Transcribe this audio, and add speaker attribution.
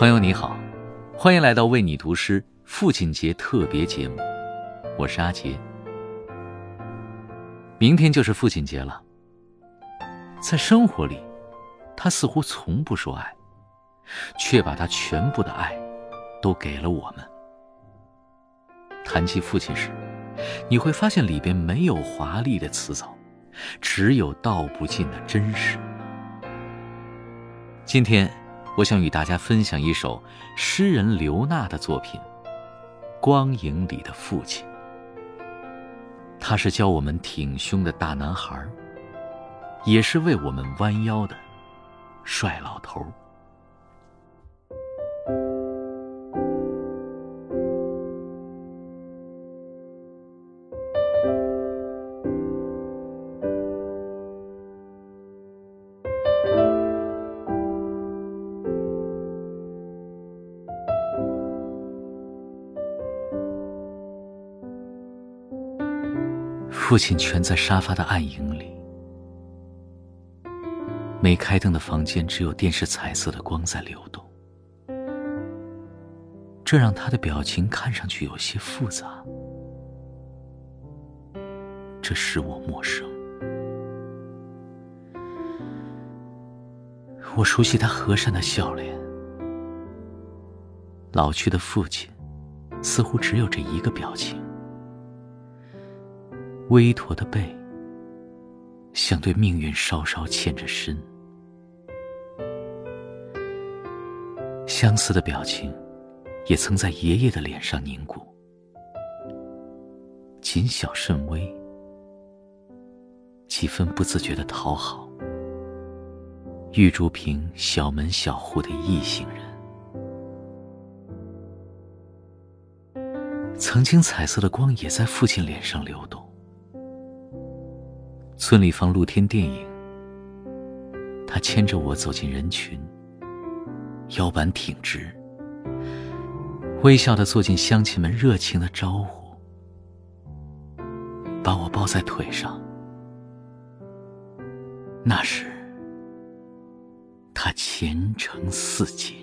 Speaker 1: 朋友你好，欢迎来到为你读诗父亲节特别节目，我是阿杰。明天就是父亲节了，在生活里，他似乎从不说爱，却把他全部的爱都给了我们。谈起父亲时，你会发现里边没有华丽的辞藻，只有道不尽的真实。今天。我想与大家分享一首诗人刘娜的作品《光影里的父亲》。他是教我们挺胸的大男孩，也是为我们弯腰的帅老头。父亲蜷在沙发的暗影里，没开灯的房间只有电视彩色的光在流动，这让他的表情看上去有些复杂。这使我陌生，我熟悉他和善的笑脸。老去的父亲，似乎只有这一个表情。微驼的背，像对命运稍稍欠着身。相似的表情，也曾在爷爷的脸上凝固，谨小慎微，几分不自觉的讨好，玉竹坪小门小户的异性人。曾经彩色的光也在父亲脸上流动。村里放露天电影，他牵着我走进人群，腰板挺直，微笑的坐进乡亲们热情的招呼，把我抱在腿上。那时，他前程似锦。